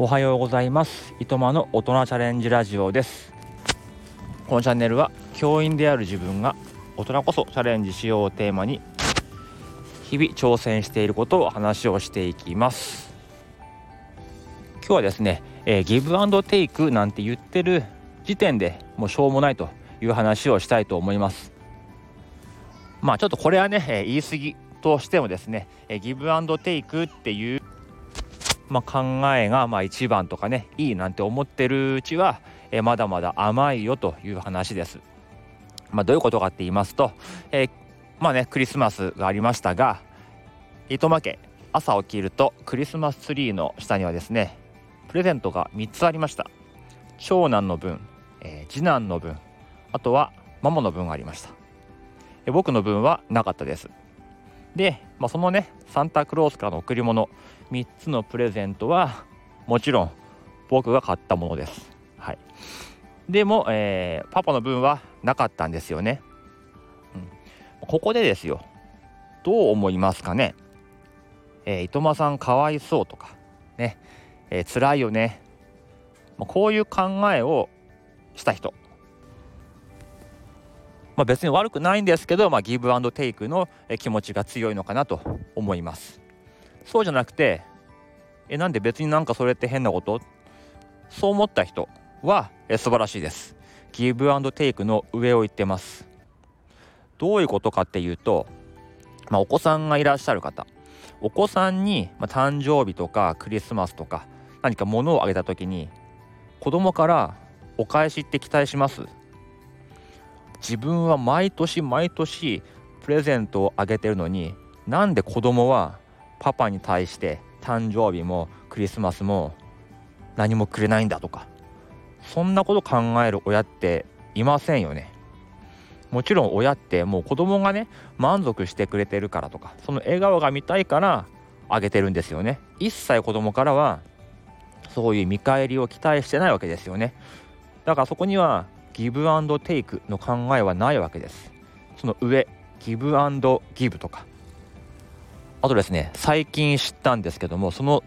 おはようございます。いとまの大人チャレンジラジオです。このチャンネルは教員である自分が大人こそチャレンジしようをテーマに日々挑戦していることを話をしていきます。今日はですね、えー、ギブアンドテイクなんて言ってる時点でもうしょうもないという話をしたいと思います。まあちょっとこれはね、えー、言い過ぎとしてもですね、えー、ギブアンドテイクっていうまあ、考えがまあ一番とかねいいなんて思ってるうちは、えまだまだ甘いよという話です。まあ、どういうことかって言いますと、えー、まあねクリスマスがありましたが糸間家朝起きるとクリスマスツリーの下にはですねプレゼントが3つありました。長男の分、えー、次男の分あとはママの分がありました、えー、僕の分はなかったです。で、まあ、そのねサンタクロースからの贈り物3つのプレゼントはもちろん僕が買ったものです。はい、でも、えー、パパの分はなかったんですよね。うん、ここでですよ。どう思いますかね。えー、糸間さんかわいそうとかね、えー、辛いよね、ま、こういう考えをした人。まあ、別に悪くないんですけど、まあ、ギブアンドテイクの気持ちが強いのかなと思います。そうじゃなくてえなんで別になんかそれって変なこと？そう思った人はえ素晴らしいです。ギブアンドテイクの上を言ってます。どういうことかっていうと、まあ、お子さんがいらっしゃる方。お子さんに、まあ、誕生日とかクリスマスとか何か物をあげた時に子供からお返しって期待します？自分は毎年毎年プレゼントをあげてるのになんで子供はパパに対して誕生日もクリスマスも何もくれないんだとかそんなこと考える親っていませんよね。もちろん親ってもう子供がね満足してくれてるからとかその笑顔が見たいからあげてるんですよね。一切子供からはそういう見返りを期待してないわけですよね。だからそこにはギブアンドテイクの考えはないわけです。その上ギブアンドギブとか。あとですね最近知ったんですけどもその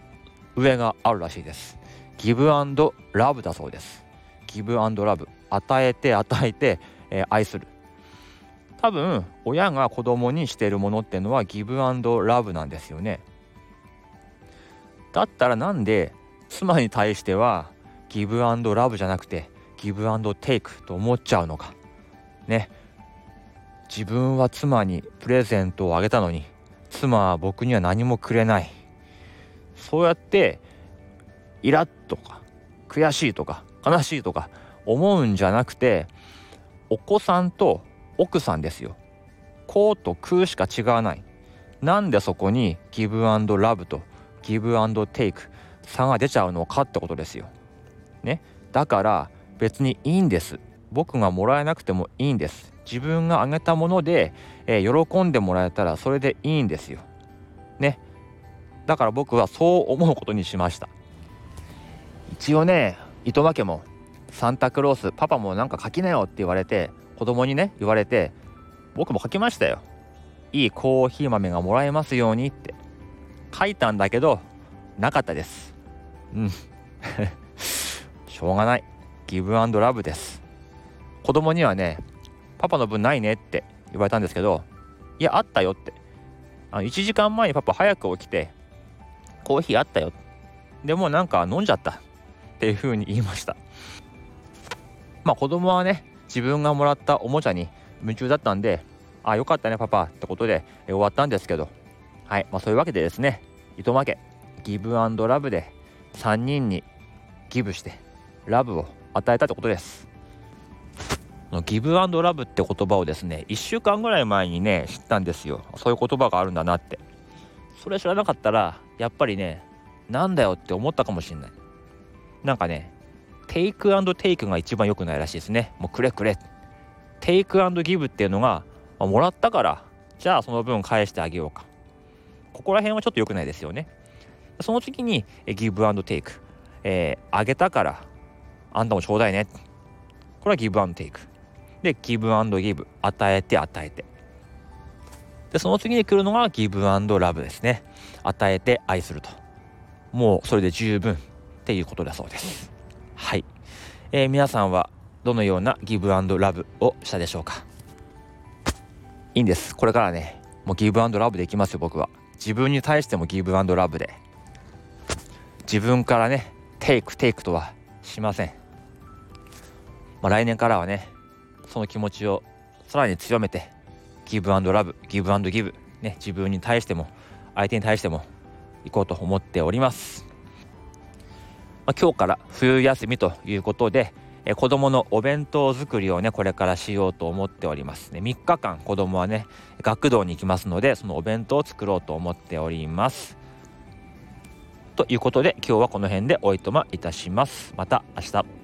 上があるらしいです。ギブアンドラブだそうです。ギブアンドラブ与えて与えて、えー、愛する。多分親が子供にしているものっていうのはギブアンドラブなんですよね。だったらなんで妻に対してはギブアンドラブじゃなくてギブアンドテイクと思っちゃうのか。ね。自分は妻にプレゼントをあげたのに妻は僕には何もくれない。そうやってイラッとか悔しいとか悲しいとか思うんじゃなくてお子さんと奥さんですよ。こうと空しか違わない。なんでそこにギブアンドラブとギブアンドテイク差が出ちゃうのかってことですよ。ね、だから別にいいんです。僕がもらえなくてもいいんです。自分があげたもので、えー、喜んでもらえたらそれでいいんですよ。ね。だから僕はそう思うことにしました。一応ね糸間家もサンタクロースパパもなんか書きなよって言われて子供にね言われて僕も書きましたよ。いいコーヒー豆がもらえますようにって。書いたんだけどなかったです。うん。しょうがない。ギブアンドラブです。子供にはねパパの分ないねって言われたんですけどいやあったよって。あの1時間前にパパ早く起きてコーヒーあったよでもなんか飲んじゃった。っていうふうに言いました。まあ子供はね自分がもらったおもちゃに夢中だったんであよかったねパパってことで終わったんですけど。はいまあそういうわけでですね糸負けギブアンドラブで3人にギブしてラブを与えたってことです。ギブアンドラブって言葉をですね1週間ぐらい前にね知ったんですよ。そういう言葉があるんだなって。それ知らなかったらやっぱりねなんだよって思ったかもしれない。なんかねテイクアンドテイクが一番良くないらしいですね。もうくれくれ。テイクアンドギブっていうのが、まあ、もらったからじゃあその分返してあげようか。ここら辺はちょっと良くないですよね。その次にギブアンドテイクえ、あげたからあんたもちょうだいねこれはギブアンドテイクでギブアンドギブ与えて与えてでその次に来るのがギブアンドラブですね与えて愛するともうそれで十分っていうことだそうですはい、えー、皆さんはどのようなギブアンドラブをしたでしょうかいいんですこれからねもうギブアンドラブでいきますよ僕は自分に対してもギブアンドラブで自分からねテイクテイクとはしません、まあ、来年からはねその気持ちをさらに強めてギブアンドラブギブアンドギブね自分に対しても相手に対しても行こうと思っております、まあ、今日から冬休みということでえ子供のお弁当作りをねこれからしようと思っております。ね3日間子供はね学童に行きますのでそのお弁当を作ろうと思っております。ということで今日はこの辺でおいとまいたします。また明日。